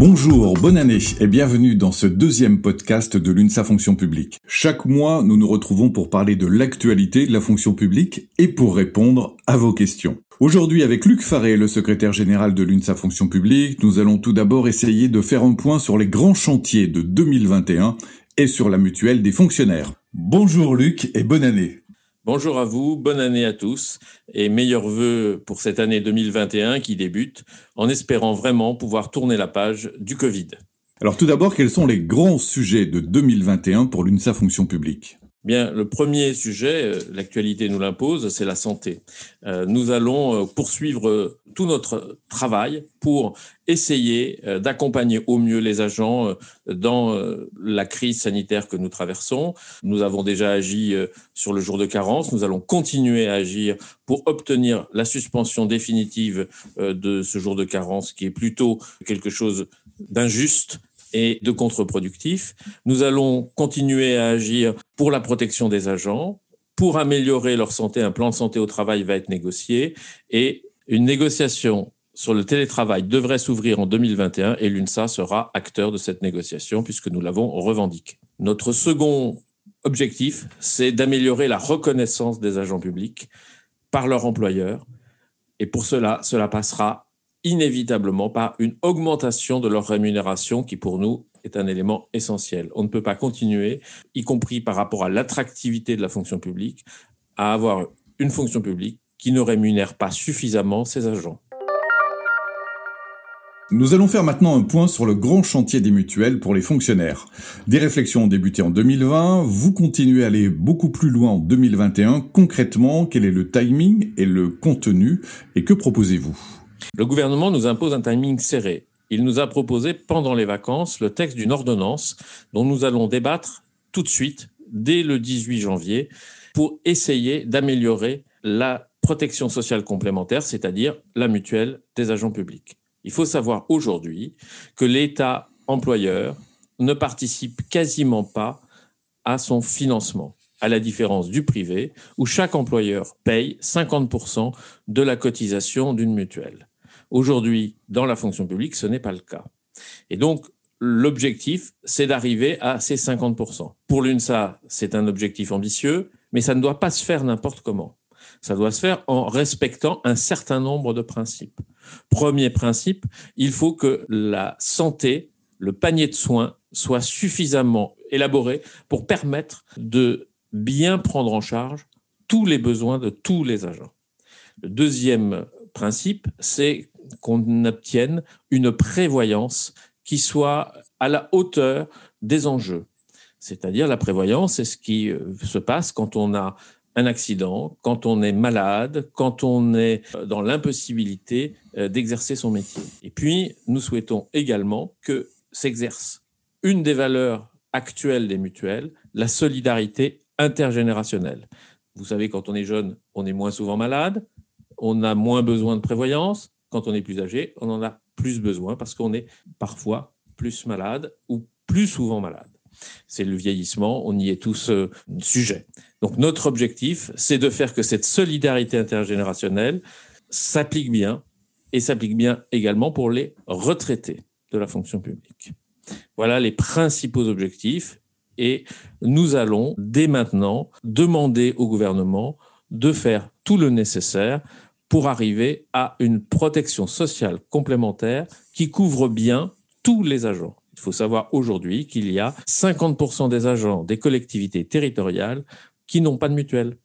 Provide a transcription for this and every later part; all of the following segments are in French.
Bonjour, bonne année et bienvenue dans ce deuxième podcast de l'UNSA Fonction Publique. Chaque mois, nous nous retrouvons pour parler de l'actualité de la fonction publique et pour répondre à vos questions. Aujourd'hui, avec Luc Faré, le secrétaire général de l'UNSA Fonction Publique, nous allons tout d'abord essayer de faire un point sur les grands chantiers de 2021 et sur la mutuelle des fonctionnaires. Bonjour Luc et bonne année. Bonjour à vous, bonne année à tous et meilleurs voeux pour cette année 2021 qui débute en espérant vraiment pouvoir tourner la page du Covid. Alors tout d'abord, quels sont les grands sujets de 2021 pour l'UNSA Fonction publique? Bien, le premier sujet, euh, l'actualité nous l'impose, c'est la santé. Euh, nous allons euh, poursuivre tout notre travail pour essayer d'accompagner au mieux les agents dans la crise sanitaire que nous traversons. Nous avons déjà agi sur le jour de carence, nous allons continuer à agir pour obtenir la suspension définitive de ce jour de carence qui est plutôt quelque chose d'injuste et de contre-productif. Nous allons continuer à agir pour la protection des agents. Pour améliorer leur santé, un plan de santé au travail va être négocié et une négociation sur le télétravail devrait s'ouvrir en 2021 et l'UNSA sera acteur de cette négociation puisque nous l'avons revendiqué. Notre second objectif, c'est d'améliorer la reconnaissance des agents publics par leur employeur. Et pour cela, cela passera inévitablement par une augmentation de leur rémunération qui pour nous est un élément essentiel. On ne peut pas continuer, y compris par rapport à l'attractivité de la fonction publique, à avoir une fonction publique qui ne rémunère pas suffisamment ses agents. Nous allons faire maintenant un point sur le grand chantier des mutuelles pour les fonctionnaires. Des réflexions ont débuté en 2020, vous continuez à aller beaucoup plus loin en 2021. Concrètement, quel est le timing et le contenu? Et que proposez-vous? Le gouvernement nous impose un timing serré. Il nous a proposé pendant les vacances le texte d'une ordonnance dont nous allons débattre tout de suite, dès le 18 janvier, pour essayer d'améliorer la protection sociale complémentaire, c'est-à-dire la mutuelle des agents publics. Il faut savoir aujourd'hui que l'État employeur ne participe quasiment pas à son financement, à la différence du privé, où chaque employeur paye 50% de la cotisation d'une mutuelle. Aujourd'hui, dans la fonction publique, ce n'est pas le cas. Et donc, l'objectif, c'est d'arriver à ces 50%. Pour l'UNSA, c'est un objectif ambitieux, mais ça ne doit pas se faire n'importe comment. Ça doit se faire en respectant un certain nombre de principes. Premier principe, il faut que la santé, le panier de soins, soit suffisamment élaboré pour permettre de bien prendre en charge tous les besoins de tous les agents. Le deuxième principe, c'est qu'on obtienne une prévoyance qui soit à la hauteur des enjeux. C'est-à-dire la prévoyance, c'est ce qui euh, se passe quand on a un accident, quand on est malade, quand on est euh, dans l'impossibilité euh, d'exercer son métier. Et puis, nous souhaitons également que s'exerce une des valeurs actuelles des mutuelles, la solidarité intergénérationnelle. Vous savez, quand on est jeune, on est moins souvent malade, on a moins besoin de prévoyance, quand on est plus âgé, on en a plus besoin parce qu'on est parfois plus malade ou plus souvent malade. C'est le vieillissement, on y est tous euh, sujets. Donc notre objectif, c'est de faire que cette solidarité intergénérationnelle s'applique bien et s'applique bien également pour les retraités de la fonction publique. Voilà les principaux objectifs et nous allons dès maintenant demander au gouvernement de faire tout le nécessaire pour arriver à une protection sociale complémentaire qui couvre bien tous les agents. Il faut savoir aujourd'hui qu'il y a 50% des agents des collectivités territoriales qui n'ont pas de mutuelle.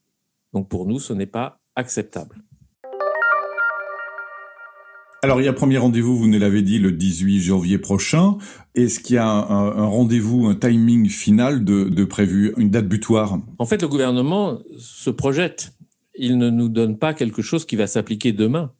Donc pour nous, ce n'est pas acceptable. Alors il y a premier rendez-vous, vous nous l'avez dit, le 18 janvier prochain. Est-ce qu'il y a un, rendez-vous, un timing final de, de prévu, une date butoir? En fait, le gouvernement se projette il ne nous donne pas quelque chose qui va s'appliquer demain.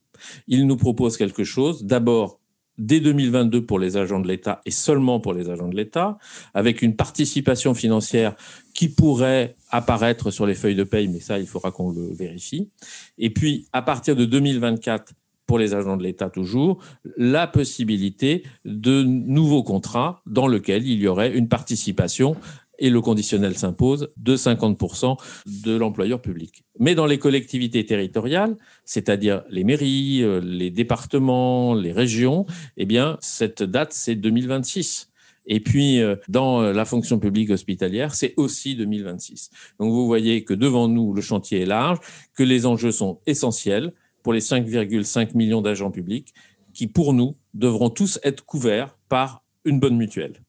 Il nous propose quelque chose, d'abord, dès 2022 pour les agents de l'État et seulement pour les agents de l'État, avec une participation financière qui pourrait apparaître sur les feuilles de paye, mais ça, il faudra qu'on le vérifie. Et puis, à partir de 2024, pour les agents de l'État toujours, la possibilité de nouveaux contrats dans lesquels il y aurait une participation et le conditionnel s'impose de 50% de l'employeur public. Mais dans les collectivités territoriales, c'est-à-dire les mairies, euh, les départements, les régions, eh bien, cette date, c'est 2026. Et puis, euh, dans la fonction publique hospitalière, c'est aussi 2026. Donc, vous voyez que devant nous, le chantier est large, que les enjeux sont essentiels pour les 5,5 millions d'agents publics qui, pour nous, devront tous être couverts par une bonne mutuelle.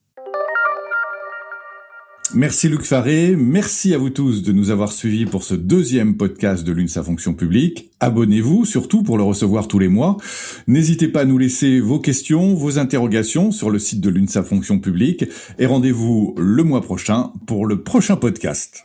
Merci Luc Faré, merci à vous tous de nous avoir suivis pour ce deuxième podcast de l'UNSA Fonction Publique. Abonnez-vous surtout pour le recevoir tous les mois. N'hésitez pas à nous laisser vos questions, vos interrogations sur le site de l'UNSA Fonction Publique et rendez-vous le mois prochain pour le prochain podcast.